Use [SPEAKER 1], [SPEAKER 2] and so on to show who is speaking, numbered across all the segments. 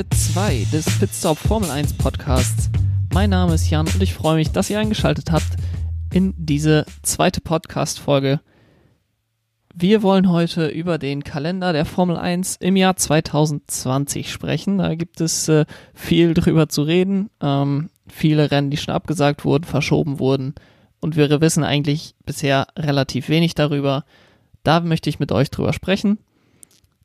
[SPEAKER 1] Folge 2 des Pitstop Formel 1 Podcasts. Mein Name ist Jan und ich freue mich, dass ihr eingeschaltet habt in diese zweite Podcast-Folge. Wir wollen heute über den Kalender der Formel 1 im Jahr 2020 sprechen. Da gibt es äh, viel drüber zu reden. Ähm, viele Rennen, die schon abgesagt wurden, verschoben wurden. Und wir wissen eigentlich bisher relativ wenig darüber. Da möchte ich mit euch drüber sprechen.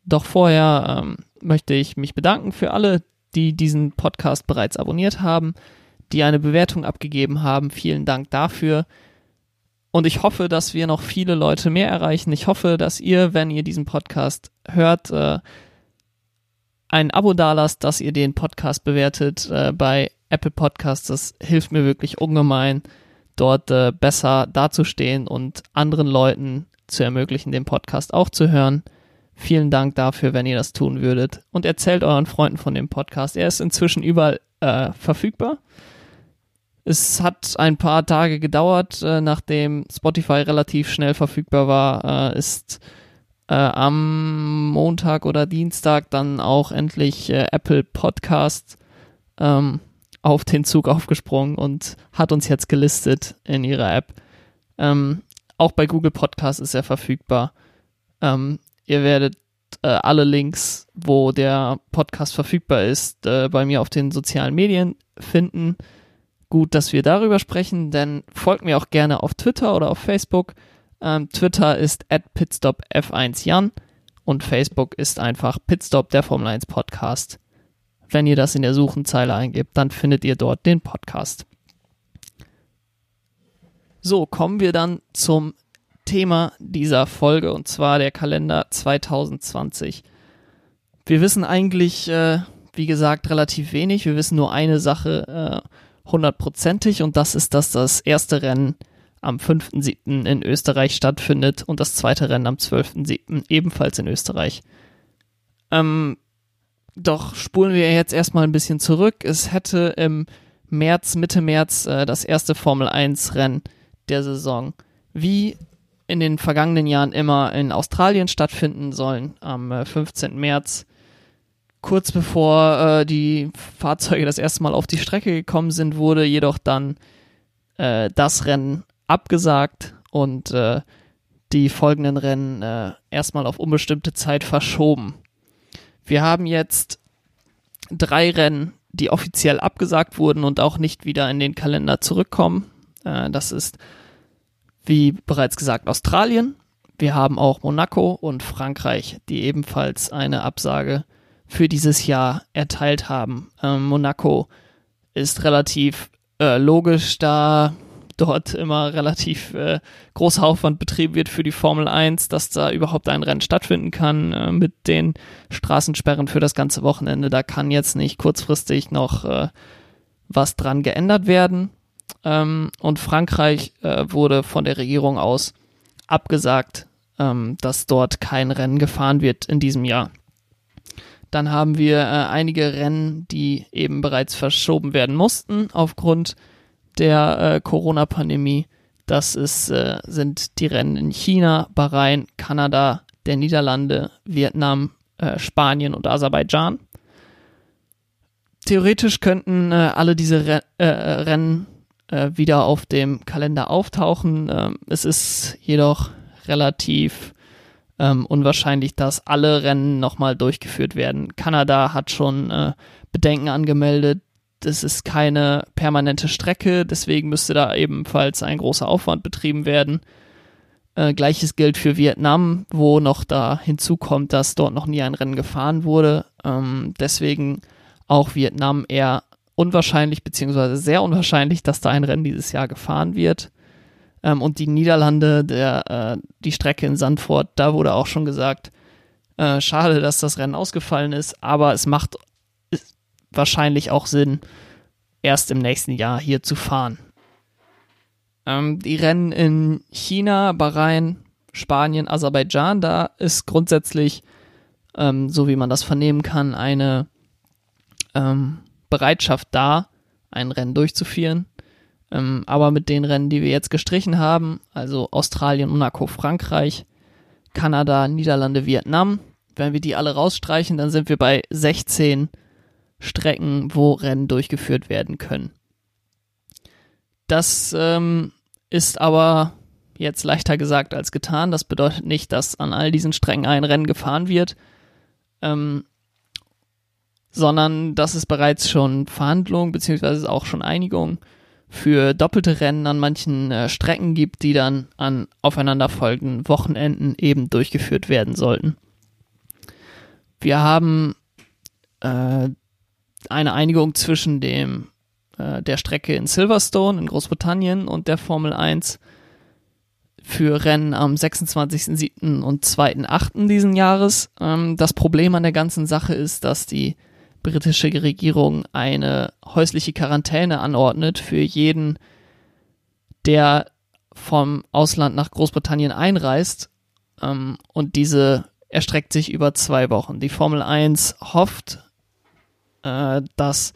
[SPEAKER 1] Doch vorher ähm, möchte ich mich bedanken für alle, die diesen Podcast bereits abonniert haben, die eine Bewertung abgegeben haben. Vielen Dank dafür. Und ich hoffe, dass wir noch viele Leute mehr erreichen. Ich hoffe, dass ihr, wenn ihr diesen Podcast hört, äh, ein Abo dalasst, dass ihr den Podcast bewertet äh, bei Apple Podcasts. Das hilft mir wirklich ungemein, dort äh, besser dazustehen und anderen Leuten zu ermöglichen, den Podcast auch zu hören. Vielen Dank dafür, wenn ihr das tun würdet. Und erzählt euren Freunden von dem Podcast. Er ist inzwischen überall äh, verfügbar. Es hat ein paar Tage gedauert, äh, nachdem Spotify relativ schnell verfügbar war, äh, ist äh, am Montag oder Dienstag dann auch endlich äh, Apple Podcast ähm, auf den Zug aufgesprungen und hat uns jetzt gelistet in ihrer App. Ähm, auch bei Google Podcast ist er verfügbar. Ähm, Ihr werdet äh, alle Links, wo der Podcast verfügbar ist, äh, bei mir auf den sozialen Medien finden. Gut, dass wir darüber sprechen, denn folgt mir auch gerne auf Twitter oder auf Facebook. Ähm, Twitter ist at pitstopf1jan und Facebook ist einfach Pitstop der Formel 1 Podcast. Wenn ihr das in der Suchenzeile eingebt, dann findet ihr dort den Podcast. So, kommen wir dann zum Thema dieser Folge und zwar der Kalender 2020. Wir wissen eigentlich, äh, wie gesagt, relativ wenig. Wir wissen nur eine Sache äh, hundertprozentig und das ist, dass das erste Rennen am 5.7. in Österreich stattfindet und das zweite Rennen am 12.7. ebenfalls in Österreich. Ähm, doch spulen wir jetzt erstmal ein bisschen zurück. Es hätte im März, Mitte März, äh, das erste Formel 1 Rennen der Saison wie in den vergangenen Jahren immer in Australien stattfinden sollen, am 15. Äh, März. Kurz bevor äh, die Fahrzeuge das erste Mal auf die Strecke gekommen sind, wurde jedoch dann äh, das Rennen abgesagt und äh, die folgenden Rennen äh, erstmal auf unbestimmte Zeit verschoben. Wir haben jetzt drei Rennen, die offiziell abgesagt wurden und auch nicht wieder in den Kalender zurückkommen. Äh, das ist wie bereits gesagt, Australien. Wir haben auch Monaco und Frankreich, die ebenfalls eine Absage für dieses Jahr erteilt haben. Ähm, Monaco ist relativ äh, logisch, da dort immer relativ äh, großer Aufwand betrieben wird für die Formel 1, dass da überhaupt ein Rennen stattfinden kann äh, mit den Straßensperren für das ganze Wochenende. Da kann jetzt nicht kurzfristig noch äh, was dran geändert werden. Ähm, und Frankreich äh, wurde von der Regierung aus abgesagt, ähm, dass dort kein Rennen gefahren wird in diesem Jahr. Dann haben wir äh, einige Rennen, die eben bereits verschoben werden mussten aufgrund der äh, Corona-Pandemie. Das ist, äh, sind die Rennen in China, Bahrain, Kanada, der Niederlande, Vietnam, äh, Spanien und Aserbaidschan. Theoretisch könnten äh, alle diese Re äh, Rennen äh, wieder auf dem Kalender auftauchen. Ähm, es ist jedoch relativ ähm, unwahrscheinlich, dass alle Rennen nochmal durchgeführt werden. Kanada hat schon äh, Bedenken angemeldet. Das ist keine permanente Strecke, deswegen müsste da ebenfalls ein großer Aufwand betrieben werden. Äh, Gleiches gilt für Vietnam, wo noch da hinzukommt, dass dort noch nie ein Rennen gefahren wurde. Ähm, deswegen auch Vietnam eher unwahrscheinlich, beziehungsweise sehr unwahrscheinlich, dass da ein Rennen dieses Jahr gefahren wird. Ähm, und die Niederlande, der, äh, die Strecke in Sandford, da wurde auch schon gesagt, äh, schade, dass das Rennen ausgefallen ist, aber es macht wahrscheinlich auch Sinn, erst im nächsten Jahr hier zu fahren. Ähm, die Rennen in China, Bahrain, Spanien, Aserbaidschan, da ist grundsätzlich, ähm, so wie man das vernehmen kann, eine ähm, Bereitschaft da, ein Rennen durchzuführen. Ähm, aber mit den Rennen, die wir jetzt gestrichen haben, also Australien, Monaco, Frankreich, Kanada, Niederlande, Vietnam, wenn wir die alle rausstreichen, dann sind wir bei 16 Strecken, wo Rennen durchgeführt werden können. Das ähm, ist aber jetzt leichter gesagt als getan. Das bedeutet nicht, dass an all diesen Strecken ein Rennen gefahren wird, ähm, sondern dass es bereits schon Verhandlungen beziehungsweise auch schon Einigungen für doppelte Rennen an manchen äh, Strecken gibt, die dann an aufeinanderfolgenden Wochenenden eben durchgeführt werden sollten. Wir haben äh, eine Einigung zwischen dem äh, der Strecke in Silverstone in Großbritannien und der Formel 1 für Rennen am 26.07. und 2.08. diesen Jahres. Ähm, das Problem an der ganzen Sache ist, dass die britische Regierung eine häusliche Quarantäne anordnet für jeden, der vom Ausland nach Großbritannien einreist. Ähm, und diese erstreckt sich über zwei Wochen. Die Formel 1 hofft, äh, dass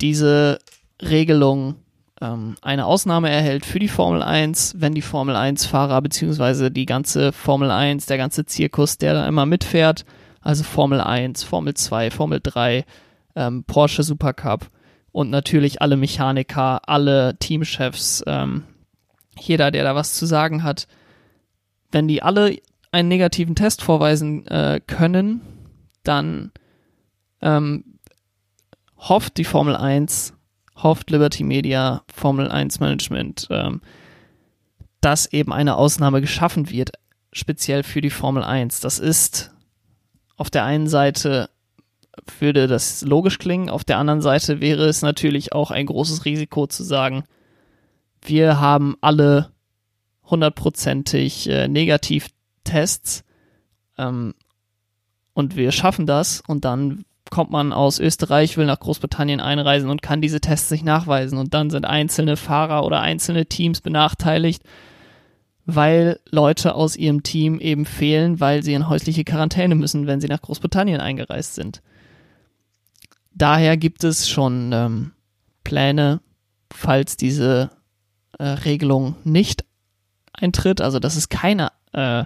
[SPEAKER 1] diese Regelung ähm, eine Ausnahme erhält für die Formel 1, wenn die Formel 1 Fahrer beziehungsweise die ganze Formel 1, der ganze Zirkus, der da immer mitfährt, also Formel 1, Formel 2, Formel 3, ähm, Porsche Supercup und natürlich alle Mechaniker, alle Teamchefs, ähm, jeder, der da was zu sagen hat, wenn die alle einen negativen Test vorweisen äh, können, dann ähm, hofft die Formel 1, hofft Liberty Media, Formel 1 Management, ähm, dass eben eine Ausnahme geschaffen wird, speziell für die Formel 1. Das ist auf der einen Seite würde das logisch klingen, auf der anderen Seite wäre es natürlich auch ein großes Risiko zu sagen, wir haben alle hundertprozentig äh, Negativtests ähm, und wir schaffen das und dann kommt man aus Österreich, will nach Großbritannien einreisen und kann diese Tests nicht nachweisen. Und dann sind einzelne Fahrer oder einzelne Teams benachteiligt, weil Leute aus ihrem Team eben fehlen, weil sie in häusliche Quarantäne müssen, wenn sie nach Großbritannien eingereist sind. Daher gibt es schon ähm, Pläne, falls diese äh, Regelung nicht eintritt, also dass es keine, äh,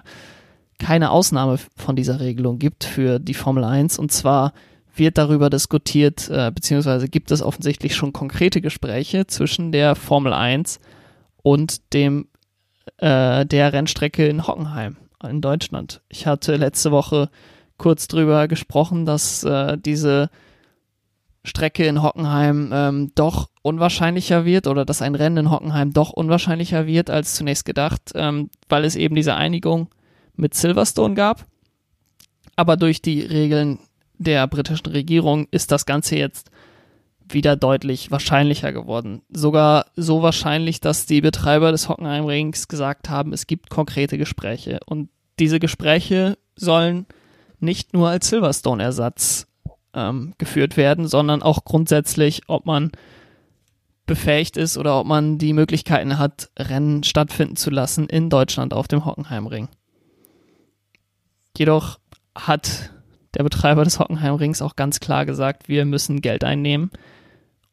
[SPEAKER 1] keine Ausnahme von dieser Regelung gibt für die Formel 1. Und zwar wird darüber diskutiert, äh, beziehungsweise gibt es offensichtlich schon konkrete Gespräche zwischen der Formel 1 und dem äh, der Rennstrecke in Hockenheim in Deutschland. Ich hatte letzte Woche kurz drüber gesprochen, dass äh, diese Strecke in Hockenheim ähm, doch unwahrscheinlicher wird oder dass ein Rennen in Hockenheim doch unwahrscheinlicher wird als zunächst gedacht, ähm, weil es eben diese Einigung mit Silverstone gab. Aber durch die Regeln der britischen Regierung ist das Ganze jetzt wieder deutlich wahrscheinlicher geworden. Sogar so wahrscheinlich, dass die Betreiber des Hockenheimrings gesagt haben, es gibt konkrete Gespräche. Und diese Gespräche sollen nicht nur als Silverstone-Ersatz ähm, geführt werden, sondern auch grundsätzlich, ob man befähigt ist oder ob man die Möglichkeiten hat, Rennen stattfinden zu lassen in Deutschland auf dem Hockenheimring. Jedoch hat der Betreiber des Hockenheimrings auch ganz klar gesagt, wir müssen Geld einnehmen.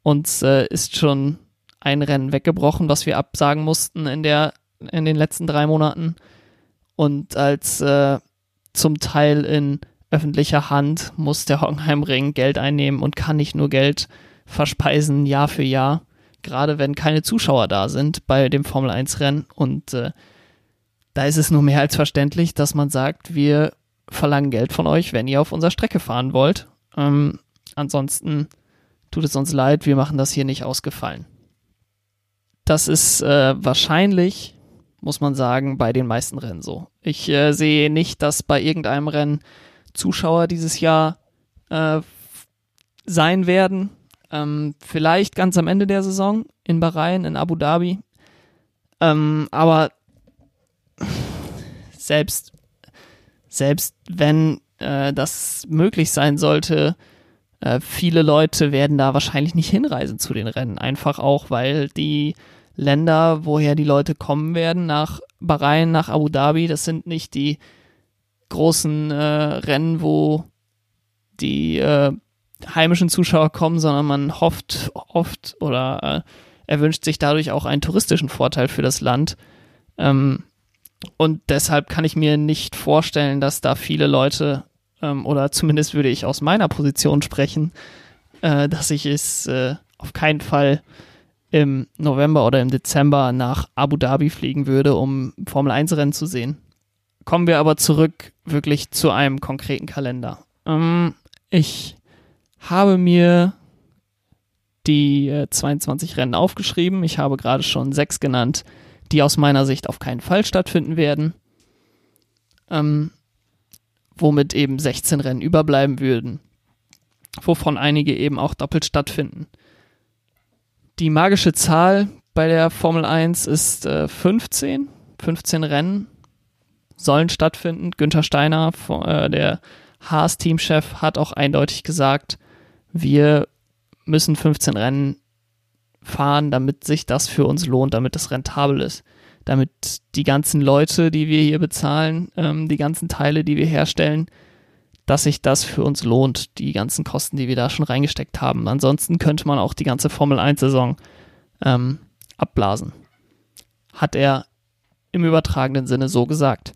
[SPEAKER 1] Uns äh, ist schon ein Rennen weggebrochen, was wir absagen mussten in der in den letzten drei Monaten. Und als äh, zum Teil in öffentlicher Hand muss der Hockenheimring Geld einnehmen und kann nicht nur Geld verspeisen Jahr für Jahr, gerade wenn keine Zuschauer da sind bei dem Formel 1 Rennen. Und äh, da ist es nur mehr als verständlich, dass man sagt, wir verlangen Geld von euch, wenn ihr auf unserer Strecke fahren wollt. Ähm, ansonsten tut es uns leid, wir machen das hier nicht ausgefallen. Das ist äh, wahrscheinlich, muss man sagen, bei den meisten Rennen so. Ich äh, sehe nicht, dass bei irgendeinem Rennen Zuschauer dieses Jahr äh, sein werden. Ähm, vielleicht ganz am Ende der Saison in Bahrain, in Abu Dhabi. Ähm, aber selbst selbst wenn äh, das möglich sein sollte, äh, viele Leute werden da wahrscheinlich nicht hinreisen zu den Rennen. Einfach auch, weil die Länder, woher die Leute kommen werden, nach Bahrain, nach Abu Dhabi, das sind nicht die großen äh, Rennen, wo die äh, heimischen Zuschauer kommen, sondern man hofft oft oder äh, erwünscht sich dadurch auch einen touristischen Vorteil für das Land. Ähm, und deshalb kann ich mir nicht vorstellen, dass da viele Leute, ähm, oder zumindest würde ich aus meiner Position sprechen, äh, dass ich es äh, auf keinen Fall im November oder im Dezember nach Abu Dhabi fliegen würde, um Formel 1 Rennen zu sehen. Kommen wir aber zurück wirklich zu einem konkreten Kalender. Ähm, ich habe mir die äh, 22 Rennen aufgeschrieben. Ich habe gerade schon sechs genannt, die aus meiner Sicht auf keinen Fall stattfinden werden. Ähm, womit eben 16 Rennen überbleiben würden, wovon einige eben auch doppelt stattfinden. Die magische Zahl bei der Formel 1 ist äh, 15. 15 Rennen sollen stattfinden. Günther Steiner, äh, der Haas-Teamchef, hat auch eindeutig gesagt, wir müssen 15 Rennen fahren, damit sich das für uns lohnt, damit es rentabel ist. Damit die ganzen Leute, die wir hier bezahlen, ähm, die ganzen Teile, die wir herstellen, dass sich das für uns lohnt, die ganzen Kosten, die wir da schon reingesteckt haben. Ansonsten könnte man auch die ganze Formel 1-Saison ähm, abblasen. Hat er im übertragenen Sinne so gesagt.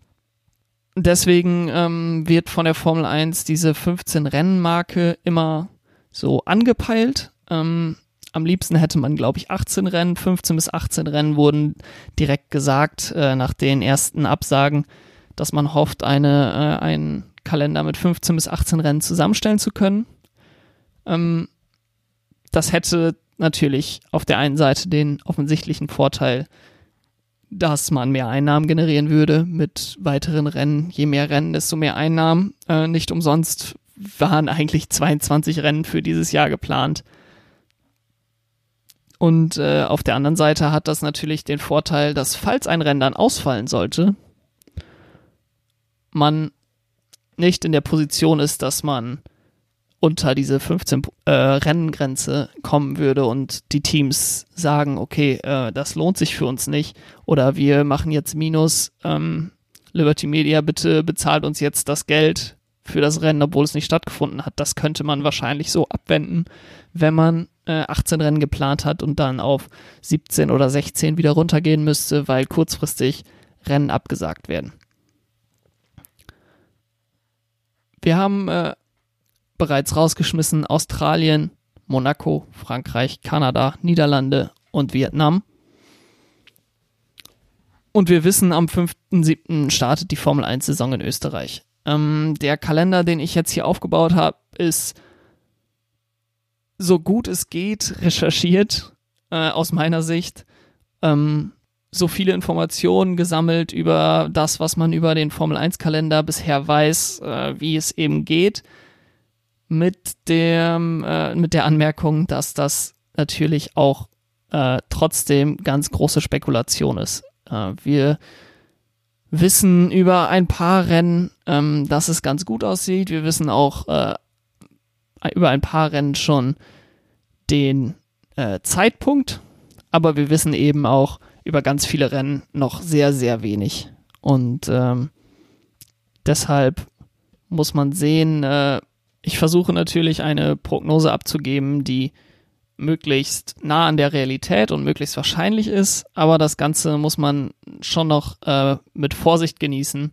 [SPEAKER 1] Deswegen ähm, wird von der Formel 1 diese 15-Rennen-Marke immer so angepeilt. Ähm, am liebsten hätte man, glaube ich, 18 Rennen. 15 bis 18 Rennen wurden direkt gesagt äh, nach den ersten Absagen, dass man hofft, eine, äh, einen Kalender mit 15 bis 18 Rennen zusammenstellen zu können. Ähm, das hätte natürlich auf der einen Seite den offensichtlichen Vorteil, dass man mehr Einnahmen generieren würde mit weiteren Rennen. Je mehr Rennen, desto mehr Einnahmen. Äh, nicht umsonst waren eigentlich 22 Rennen für dieses Jahr geplant. Und äh, auf der anderen Seite hat das natürlich den Vorteil, dass falls ein Rennen dann ausfallen sollte, man nicht in der Position ist, dass man unter diese 15 äh, Rennengrenze kommen würde und die Teams sagen, okay, äh, das lohnt sich für uns nicht oder wir machen jetzt Minus, ähm, Liberty Media, bitte bezahlt uns jetzt das Geld für das Rennen, obwohl es nicht stattgefunden hat. Das könnte man wahrscheinlich so abwenden, wenn man äh, 18 Rennen geplant hat und dann auf 17 oder 16 wieder runtergehen müsste, weil kurzfristig Rennen abgesagt werden. Wir haben äh, bereits rausgeschmissen Australien, Monaco, Frankreich, Kanada, Niederlande und Vietnam. Und wir wissen, am 5.7. startet die Formel 1-Saison in Österreich. Ähm, der Kalender, den ich jetzt hier aufgebaut habe, ist so gut es geht recherchiert, äh, aus meiner Sicht. Ähm, so viele Informationen gesammelt über das, was man über den Formel 1-Kalender bisher weiß, äh, wie es eben geht mit dem, äh, mit der Anmerkung, dass das natürlich auch äh, trotzdem ganz große Spekulation ist. Äh, wir wissen über ein paar Rennen, ähm, dass es ganz gut aussieht. Wir wissen auch äh, über ein paar Rennen schon den äh, Zeitpunkt, aber wir wissen eben auch über ganz viele Rennen noch sehr, sehr wenig. Und ähm, deshalb muss man sehen, äh, ich versuche natürlich eine Prognose abzugeben, die möglichst nah an der Realität und möglichst wahrscheinlich ist, aber das Ganze muss man schon noch äh, mit Vorsicht genießen,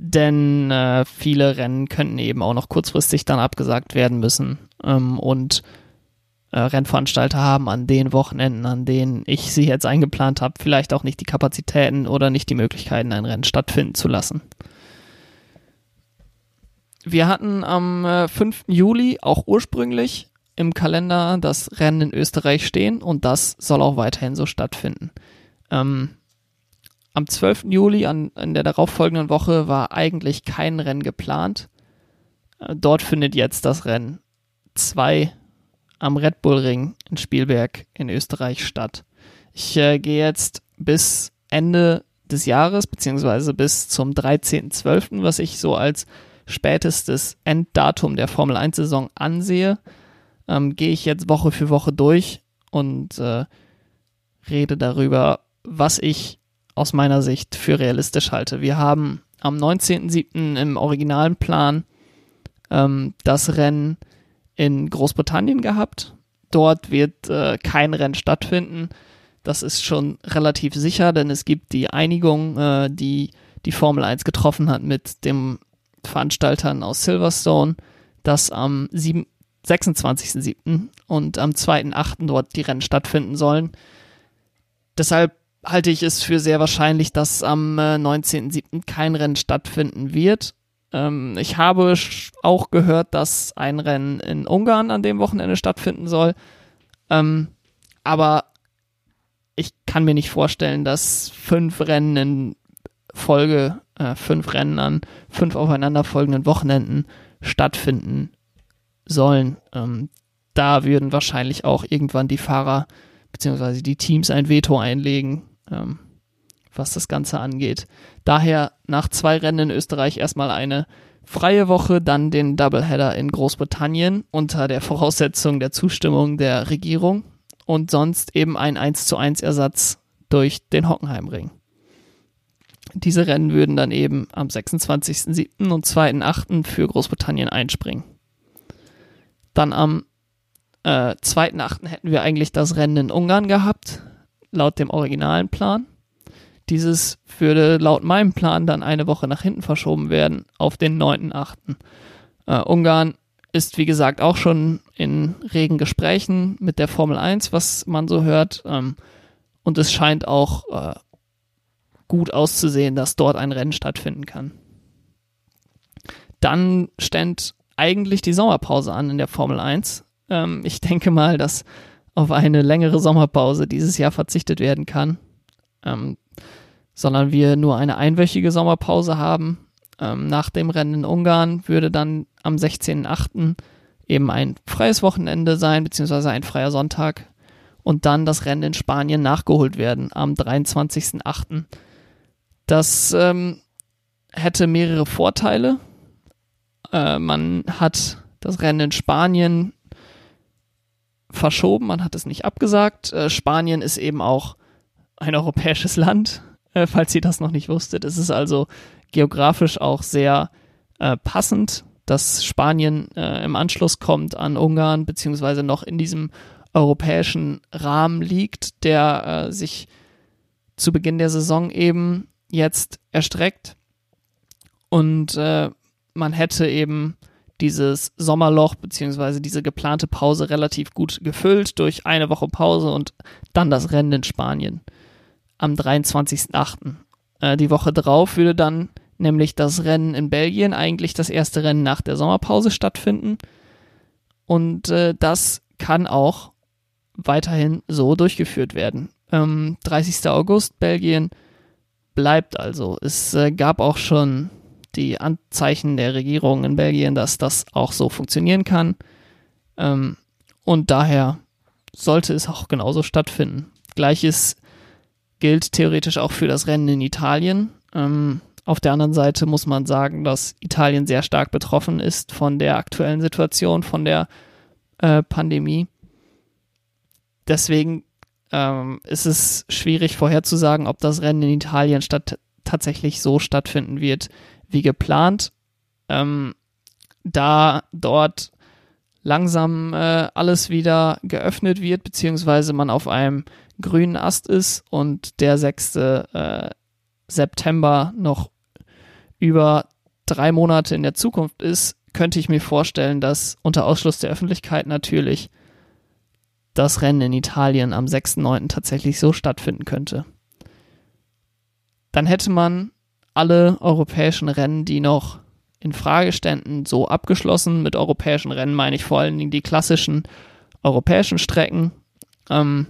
[SPEAKER 1] denn äh, viele Rennen könnten eben auch noch kurzfristig dann abgesagt werden müssen ähm, und äh, Rennveranstalter haben an den Wochenenden, an denen ich sie jetzt eingeplant habe, vielleicht auch nicht die Kapazitäten oder nicht die Möglichkeiten, ein Rennen stattfinden zu lassen. Wir hatten am äh, 5. Juli auch ursprünglich im Kalender das Rennen in Österreich stehen und das soll auch weiterhin so stattfinden. Ähm, am 12. Juli, an, in der darauffolgenden Woche, war eigentlich kein Rennen geplant. Äh, dort findet jetzt das Rennen 2 am Red Bull Ring in Spielberg in Österreich statt. Ich äh, gehe jetzt bis Ende des Jahres, beziehungsweise bis zum 13.12., was ich so als spätestes Enddatum der Formel 1-Saison ansehe, ähm, gehe ich jetzt Woche für Woche durch und äh, rede darüber, was ich aus meiner Sicht für realistisch halte. Wir haben am 19.07. im originalen Plan ähm, das Rennen in Großbritannien gehabt. Dort wird äh, kein Rennen stattfinden. Das ist schon relativ sicher, denn es gibt die Einigung, äh, die die Formel 1 getroffen hat mit dem Veranstaltern aus Silverstone, dass am 7, 26.07. und am 2.08. dort die Rennen stattfinden sollen. Deshalb halte ich es für sehr wahrscheinlich, dass am äh, 19.07. kein Rennen stattfinden wird. Ähm, ich habe auch gehört, dass ein Rennen in Ungarn an dem Wochenende stattfinden soll. Ähm, aber ich kann mir nicht vorstellen, dass fünf Rennen in Folge, äh, fünf Rennen an fünf aufeinanderfolgenden Wochenenden stattfinden sollen. Ähm, da würden wahrscheinlich auch irgendwann die Fahrer bzw. die Teams ein Veto einlegen, ähm, was das Ganze angeht. Daher nach zwei Rennen in Österreich erstmal eine freie Woche, dann den Doubleheader in Großbritannien unter der Voraussetzung der Zustimmung der Regierung und sonst eben ein 1 zu 1 Ersatz durch den Hockenheimring. Diese Rennen würden dann eben am 26.07. und 2.08. für Großbritannien einspringen. Dann am äh, 2.8. hätten wir eigentlich das Rennen in Ungarn gehabt, laut dem originalen Plan. Dieses würde laut meinem Plan dann eine Woche nach hinten verschoben werden auf den 9.8. Äh, Ungarn ist, wie gesagt, auch schon in regen Gesprächen mit der Formel 1, was man so hört. Ähm, und es scheint auch äh, gut auszusehen, dass dort ein Rennen stattfinden kann. Dann stand eigentlich die Sommerpause an in der Formel 1. Ähm, ich denke mal, dass auf eine längere Sommerpause dieses Jahr verzichtet werden kann, ähm, sondern wir nur eine einwöchige Sommerpause haben. Ähm, nach dem Rennen in Ungarn würde dann am 16.08. eben ein freies Wochenende sein, beziehungsweise ein freier Sonntag und dann das Rennen in Spanien nachgeholt werden am 23.08. Das ähm, hätte mehrere Vorteile. Äh, man hat das Rennen in Spanien verschoben, man hat es nicht abgesagt. Äh, Spanien ist eben auch ein europäisches Land, äh, falls ihr das noch nicht wusstet. Es ist also geografisch auch sehr äh, passend, dass Spanien äh, im Anschluss kommt an Ungarn, beziehungsweise noch in diesem europäischen Rahmen liegt, der äh, sich zu Beginn der Saison eben jetzt erstreckt. Und äh, man hätte eben dieses Sommerloch beziehungsweise diese geplante Pause relativ gut gefüllt durch eine Woche Pause und dann das Rennen in Spanien am 23.08. Äh, die Woche drauf würde dann nämlich das Rennen in Belgien, eigentlich das erste Rennen nach der Sommerpause stattfinden. Und äh, das kann auch weiterhin so durchgeführt werden. Ähm, 30. August, Belgien bleibt also. Es äh, gab auch schon die Anzeichen der Regierung in Belgien, dass das auch so funktionieren kann. Ähm, und daher sollte es auch genauso stattfinden. Gleiches gilt theoretisch auch für das Rennen in Italien. Ähm, auf der anderen Seite muss man sagen, dass Italien sehr stark betroffen ist von der aktuellen Situation, von der äh, Pandemie. Deswegen ähm, ist es schwierig vorherzusagen, ob das Rennen in Italien statt tatsächlich so stattfinden wird, wie geplant. Ähm, da dort langsam äh, alles wieder geöffnet wird, beziehungsweise man auf einem grünen Ast ist und der 6. Äh, September noch über drei Monate in der Zukunft ist, könnte ich mir vorstellen, dass unter Ausschluss der Öffentlichkeit natürlich das Rennen in Italien am 6.9. tatsächlich so stattfinden könnte. Dann hätte man alle europäischen Rennen, die noch in Frage ständen, so abgeschlossen. Mit europäischen Rennen meine ich vor allen Dingen die klassischen europäischen Strecken. Ähm,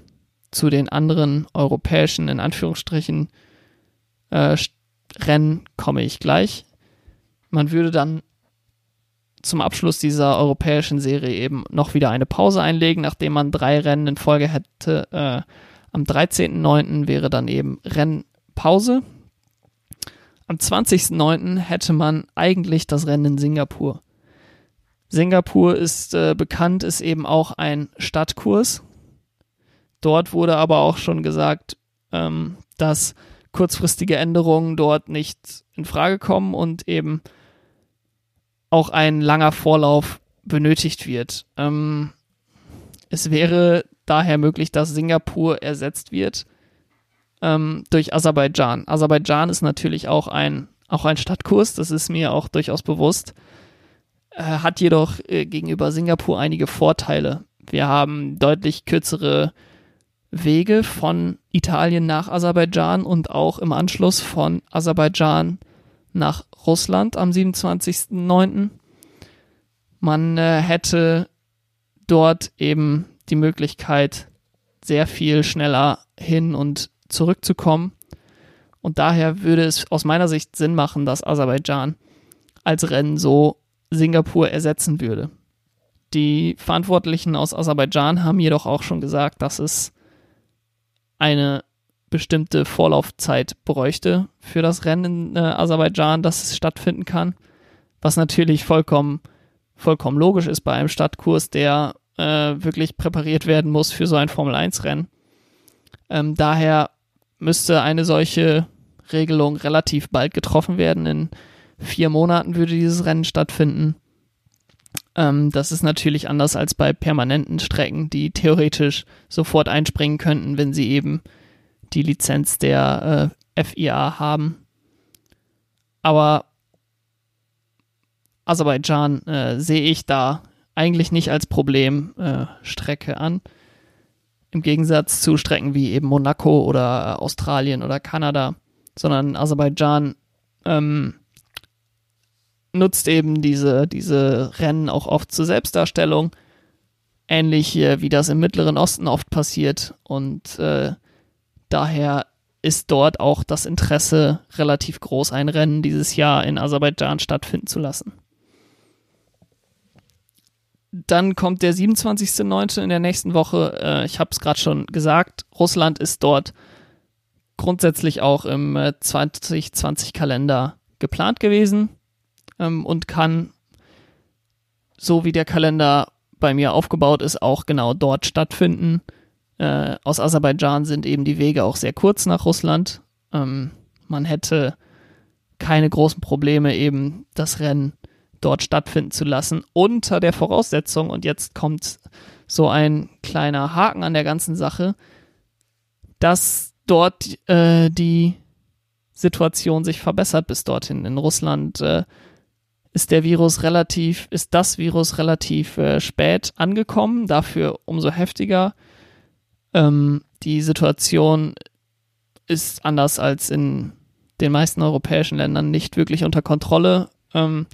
[SPEAKER 1] zu den anderen europäischen, in Anführungsstrichen, äh, Rennen komme ich gleich. Man würde dann zum Abschluss dieser europäischen Serie eben noch wieder eine Pause einlegen, nachdem man drei Rennen in Folge hätte. Äh, am 13.09. wäre dann eben Rennpause. Am 20.09. hätte man eigentlich das Rennen in Singapur. Singapur ist äh, bekannt, ist eben auch ein Stadtkurs. Dort wurde aber auch schon gesagt, ähm, dass kurzfristige Änderungen dort nicht in Frage kommen und eben auch ein langer Vorlauf benötigt wird. Ähm, es wäre daher möglich, dass Singapur ersetzt wird ähm, durch Aserbaidschan. Aserbaidschan ist natürlich auch ein, auch ein Stadtkurs, das ist mir auch durchaus bewusst. äh, hat jedoch äh, gegenüber Singapur einige Vorteile. Wir haben deutlich kürzere Wege von Italien nach Aserbaidschan und auch im Anschluss von Aserbaidschan nach Russland am 27.09. Man äh, hätte dort eben die Möglichkeit, sehr viel schneller hin und zurückzukommen. Und daher würde es aus meiner Sicht Sinn machen, dass Aserbaidschan als Rennen so Singapur ersetzen würde. Die Verantwortlichen aus Aserbaidschan haben jedoch auch schon gesagt, dass es eine bestimmte Vorlaufzeit bräuchte für das Rennen in äh, Aserbaidschan, dass es stattfinden kann. Was natürlich vollkommen, vollkommen logisch ist bei einem Stadtkurs, der äh, wirklich präpariert werden muss für so ein Formel-1-Rennen. Ähm, daher müsste eine solche Regelung relativ bald getroffen werden. In vier Monaten würde dieses Rennen stattfinden. Ähm, das ist natürlich anders als bei permanenten Strecken, die theoretisch sofort einspringen könnten, wenn sie eben die Lizenz der äh, FIA haben. Aber Aserbaidschan äh, sehe ich da eigentlich nicht als Problemstrecke äh, an. Im Gegensatz zu Strecken wie eben Monaco oder Australien oder Kanada, sondern Aserbaidschan ähm, nutzt eben diese, diese Rennen auch oft zur Selbstdarstellung. Ähnlich wie das im Mittleren Osten oft passiert. Und äh, daher ist dort auch das Interesse relativ groß, ein Rennen dieses Jahr in Aserbaidschan stattfinden zu lassen. Dann kommt der 27.09. in der nächsten Woche. Äh, ich habe es gerade schon gesagt, Russland ist dort grundsätzlich auch im 2020-Kalender äh, geplant gewesen ähm, und kann, so wie der Kalender bei mir aufgebaut ist, auch genau dort stattfinden. Äh, aus Aserbaidschan sind eben die Wege auch sehr kurz nach Russland. Ähm, man hätte keine großen Probleme, eben das Rennen dort stattfinden zu lassen, unter der Voraussetzung, und jetzt kommt so ein kleiner Haken an der ganzen Sache, dass dort äh, die Situation sich verbessert bis dorthin. In Russland äh, ist der Virus relativ, ist das Virus relativ äh, spät angekommen, dafür umso heftiger. Ähm, die Situation ist anders als in den meisten europäischen Ländern nicht wirklich unter Kontrolle. Ähm,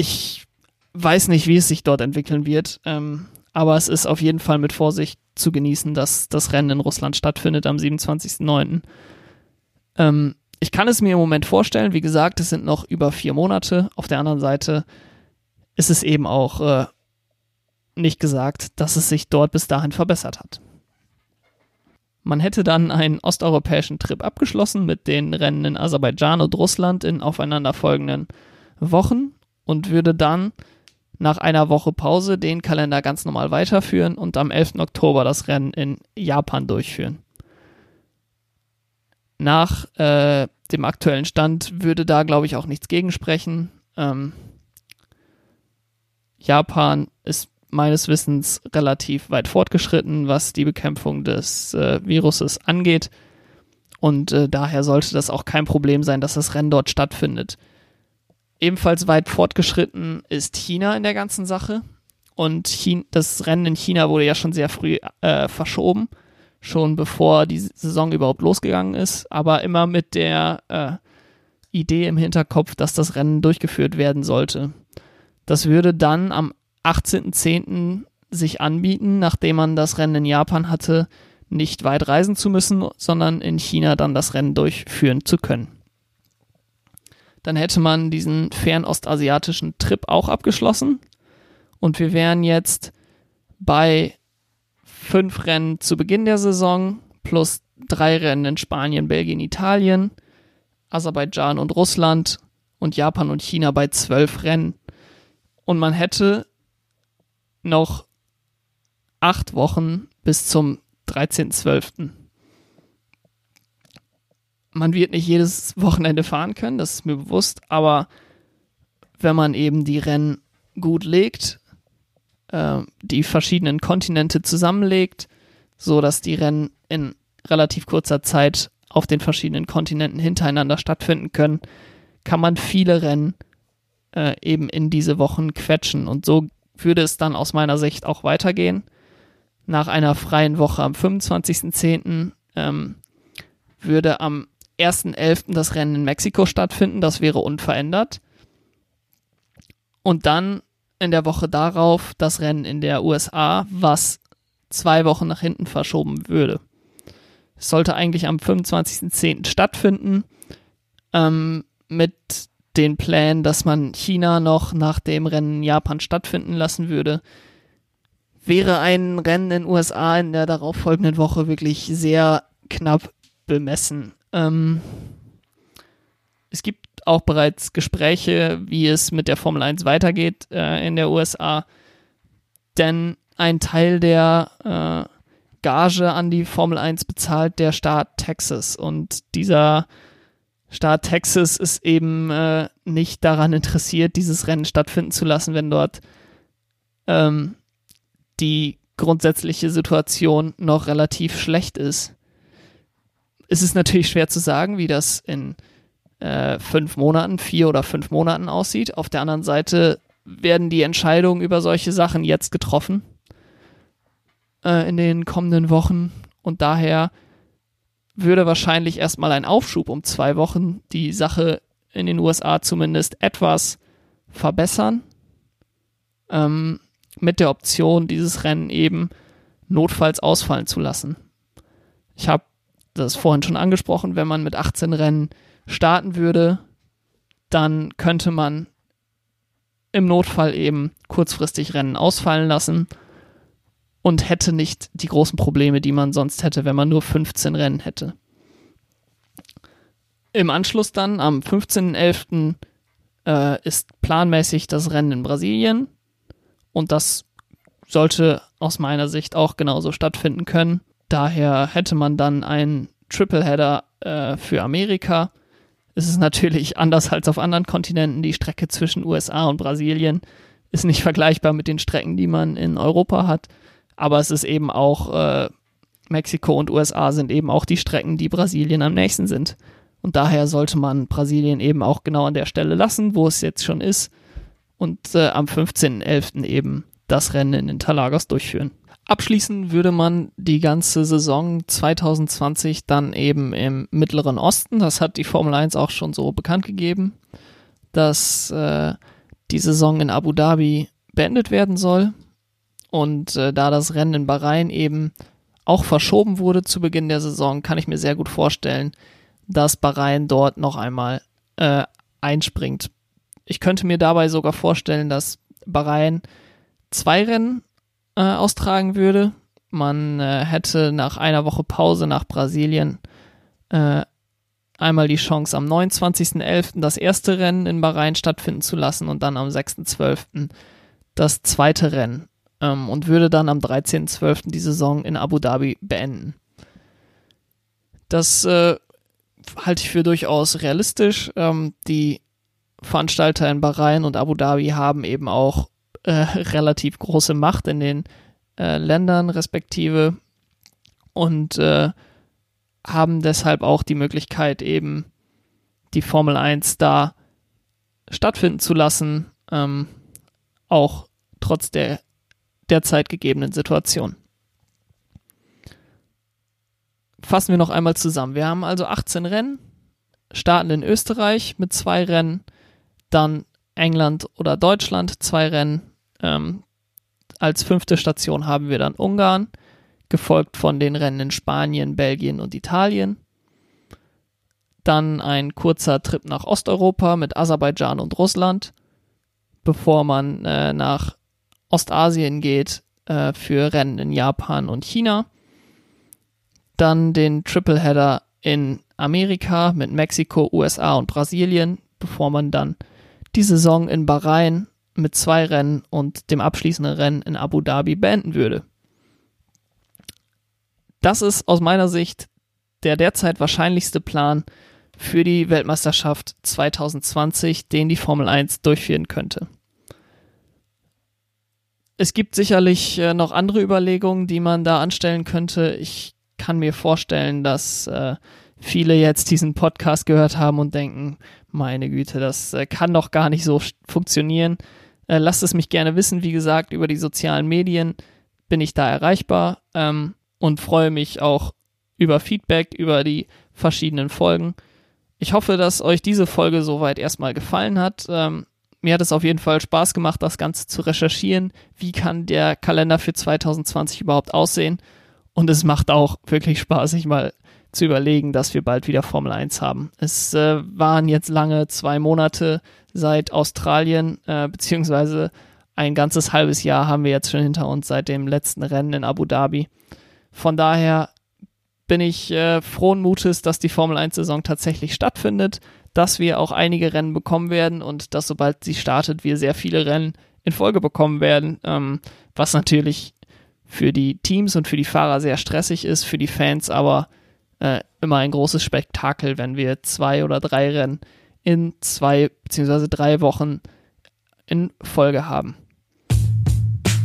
[SPEAKER 1] ich weiß nicht, wie es sich dort entwickeln wird, ähm, aber es ist auf jeden Fall mit Vorsicht zu genießen, dass das Rennen in Russland stattfindet am 27.09. Ähm, ich kann es mir im Moment vorstellen, wie gesagt, es sind noch über vier Monate. Auf der anderen Seite ist es eben auch äh, nicht gesagt, dass es sich dort bis dahin verbessert hat. Man hätte dann einen osteuropäischen Trip abgeschlossen mit den Rennen in Aserbaidschan und Russland in aufeinanderfolgenden Wochen und würde dann nach einer Woche Pause den Kalender ganz normal weiterführen und am 11. Oktober das Rennen in Japan durchführen nach äh, dem aktuellen Stand würde da, glaube ich, auch nichts gegensprechen. Ähm, Japan ist meines Wissens relativ weit fortgeschritten, was die Bekämpfung des äh, Viruses angeht. Und äh, daher sollte das auch kein Problem sein, dass das Rennen dort stattfindet. Ebenfalls weit fortgeschritten ist China in der ganzen Sache. Und China, das Rennen in China wurde ja schon sehr früh äh, verschoben schon bevor die Saison überhaupt losgegangen ist, aber immer mit der äh, Idee im Hinterkopf, dass das Rennen durchgeführt werden sollte. Das würde dann am 18.10. sich anbieten, nachdem man das Rennen in Japan hatte, nicht weit reisen zu müssen, sondern in China dann das Rennen durchführen zu können. Dann hätte man diesen fernostasiatischen Trip auch abgeschlossen und wir wären jetzt bei fünf Rennen zu Beginn der Saison plus drei Rennen in Spanien, Belgien, Italien, Aserbaidschan und Russland und Japan und China bei zwölf Rennen. Und man hätte noch acht Wochen bis zum 13.12. Man wird nicht jedes Wochenende fahren können, das ist mir bewusst, aber wenn man eben die Rennen gut legt, äh, die verschiedenen Kontinente zusammenlegt, so dass die Rennen in relativ kurzer Zeit auf den verschiedenen Kontinenten hintereinander stattfinden können, kann man viele Rennen äh, eben in diese Wochen quetschen. Und so würde es dann aus meiner Sicht auch weitergehen. Nach einer freien Woche am 25.10. Ähm, würde am 1.11. das Rennen in Mexiko stattfinden. Das wäre unverändert. Und dann in der Woche darauf das Rennen in der USA, was zwei Wochen nach hinten verschoben würde. Es sollte eigentlich am 25.10. stattfinden, ähm, mit den Plänen, dass man China noch nach dem Rennen in Japan stattfinden lassen würde. Wäre ein Rennen in USA in der darauffolgenden Woche wirklich sehr knapp bemessen. Ähm, es gibt auch bereits Gespräche, wie es mit der Formel 1 weitergeht äh, in der USA. Denn ein Teil der äh, Gage an die Formel 1 bezahlt der Staat Texas. Und dieser Staat Texas ist eben äh, nicht daran interessiert, dieses Rennen stattfinden zu lassen, wenn dort ähm, die grundsätzliche Situation noch relativ schlecht ist. Es ist natürlich schwer zu sagen, wie das in äh, fünf Monaten, vier oder fünf Monaten aussieht. Auf der anderen Seite werden die Entscheidungen über solche Sachen jetzt getroffen äh, in den kommenden Wochen und daher würde wahrscheinlich erstmal ein Aufschub um zwei Wochen die Sache in den USA zumindest etwas verbessern. Ähm, mit der Option, dieses Rennen eben notfalls ausfallen zu lassen. Ich habe das vorhin schon angesprochen, wenn man mit 18 Rennen starten würde, dann könnte man im Notfall eben kurzfristig Rennen ausfallen lassen und hätte nicht die großen Probleme, die man sonst hätte, wenn man nur 15 Rennen hätte. Im Anschluss dann am 15.11. Äh, ist planmäßig das Rennen in Brasilien und das sollte aus meiner Sicht auch genauso stattfinden können. Daher hätte man dann einen Tripleheader äh, für Amerika es ist natürlich anders als auf anderen Kontinenten. Die Strecke zwischen USA und Brasilien ist nicht vergleichbar mit den Strecken, die man in Europa hat. Aber es ist eben auch, äh, Mexiko und USA sind eben auch die Strecken, die Brasilien am nächsten sind. Und daher sollte man Brasilien eben auch genau an der Stelle lassen, wo es jetzt schon ist. Und äh, am 15.11. eben das Rennen in Interlagos durchführen. Abschließen würde man die ganze Saison 2020 dann eben im Mittleren Osten. Das hat die Formel 1 auch schon so bekannt gegeben, dass äh, die Saison in Abu Dhabi beendet werden soll. Und äh, da das Rennen in Bahrain eben auch verschoben wurde zu Beginn der Saison, kann ich mir sehr gut vorstellen, dass Bahrain dort noch einmal äh, einspringt. Ich könnte mir dabei sogar vorstellen, dass Bahrain zwei Rennen äh, austragen würde. Man äh, hätte nach einer Woche Pause nach Brasilien äh, einmal die Chance, am 29.11. das erste Rennen in Bahrain stattfinden zu lassen und dann am 6.12. das zweite Rennen ähm, und würde dann am 13.12. die Saison in Abu Dhabi beenden. Das äh, halte ich für durchaus realistisch. Ähm, die Veranstalter in Bahrain und Abu Dhabi haben eben auch äh, relativ große Macht in den äh, Ländern respektive und äh, haben deshalb auch die Möglichkeit eben die Formel 1 da stattfinden zu lassen, ähm, auch trotz der derzeit gegebenen Situation. Fassen wir noch einmal zusammen. Wir haben also 18 Rennen, starten in Österreich mit zwei Rennen, dann England oder Deutschland zwei Rennen, ähm, als fünfte Station haben wir dann Ungarn, gefolgt von den Rennen in Spanien, Belgien und Italien. Dann ein kurzer Trip nach Osteuropa mit Aserbaidschan und Russland, bevor man äh, nach Ostasien geht äh, für Rennen in Japan und China. Dann den Tripleheader in Amerika mit Mexiko, USA und Brasilien, bevor man dann die Saison in Bahrain mit zwei Rennen und dem abschließenden Rennen in Abu Dhabi beenden würde. Das ist aus meiner Sicht der derzeit wahrscheinlichste Plan für die Weltmeisterschaft 2020, den die Formel 1 durchführen könnte. Es gibt sicherlich äh, noch andere Überlegungen, die man da anstellen könnte. Ich kann mir vorstellen, dass äh, viele jetzt diesen Podcast gehört haben und denken, meine Güte, das äh, kann doch gar nicht so funktionieren. Äh, lasst es mich gerne wissen. Wie gesagt, über die sozialen Medien bin ich da erreichbar ähm, und freue mich auch über Feedback, über die verschiedenen Folgen. Ich hoffe, dass euch diese Folge soweit erstmal gefallen hat. Ähm, mir hat es auf jeden Fall Spaß gemacht, das Ganze zu recherchieren. Wie kann der Kalender für 2020 überhaupt aussehen? Und es macht auch wirklich Spaß, sich mal zu überlegen, dass wir bald wieder Formel 1 haben. Es äh, waren jetzt lange zwei Monate seit Australien, äh, beziehungsweise ein ganzes halbes Jahr haben wir jetzt schon hinter uns seit dem letzten Rennen in Abu Dhabi. Von daher bin ich äh, frohen Mutes, dass die Formel 1-Saison tatsächlich stattfindet, dass wir auch einige Rennen bekommen werden und dass sobald sie startet, wir sehr viele Rennen in Folge bekommen werden, ähm, was natürlich für die Teams und für die Fahrer sehr stressig ist, für die Fans aber äh, immer ein großes Spektakel, wenn wir zwei oder drei Rennen in zwei beziehungsweise drei Wochen in Folge haben.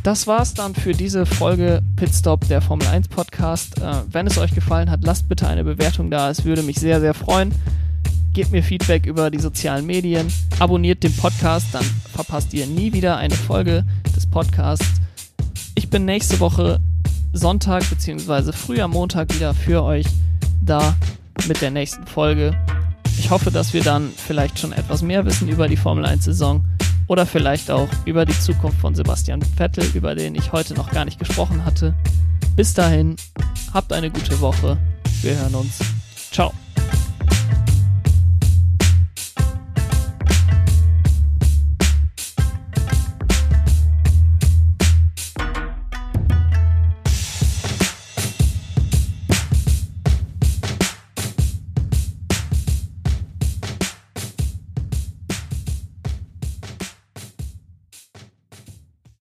[SPEAKER 1] Das war's dann für diese Folge Pitstop der Formel 1 Podcast. Äh, wenn es euch gefallen hat, lasst bitte eine Bewertung da. Es würde mich sehr, sehr freuen. Gebt mir Feedback über die sozialen Medien. Abonniert den Podcast, dann verpasst ihr nie wieder eine Folge des Podcasts. Ich bin nächste Woche Sonntag bzw. früher Montag wieder für euch da mit der nächsten Folge. Ich hoffe, dass wir dann vielleicht schon etwas mehr wissen über die Formel 1 Saison oder vielleicht auch über die Zukunft von Sebastian Vettel, über den ich heute noch gar nicht gesprochen hatte. Bis dahin, habt eine gute Woche. Wir hören uns. Ciao.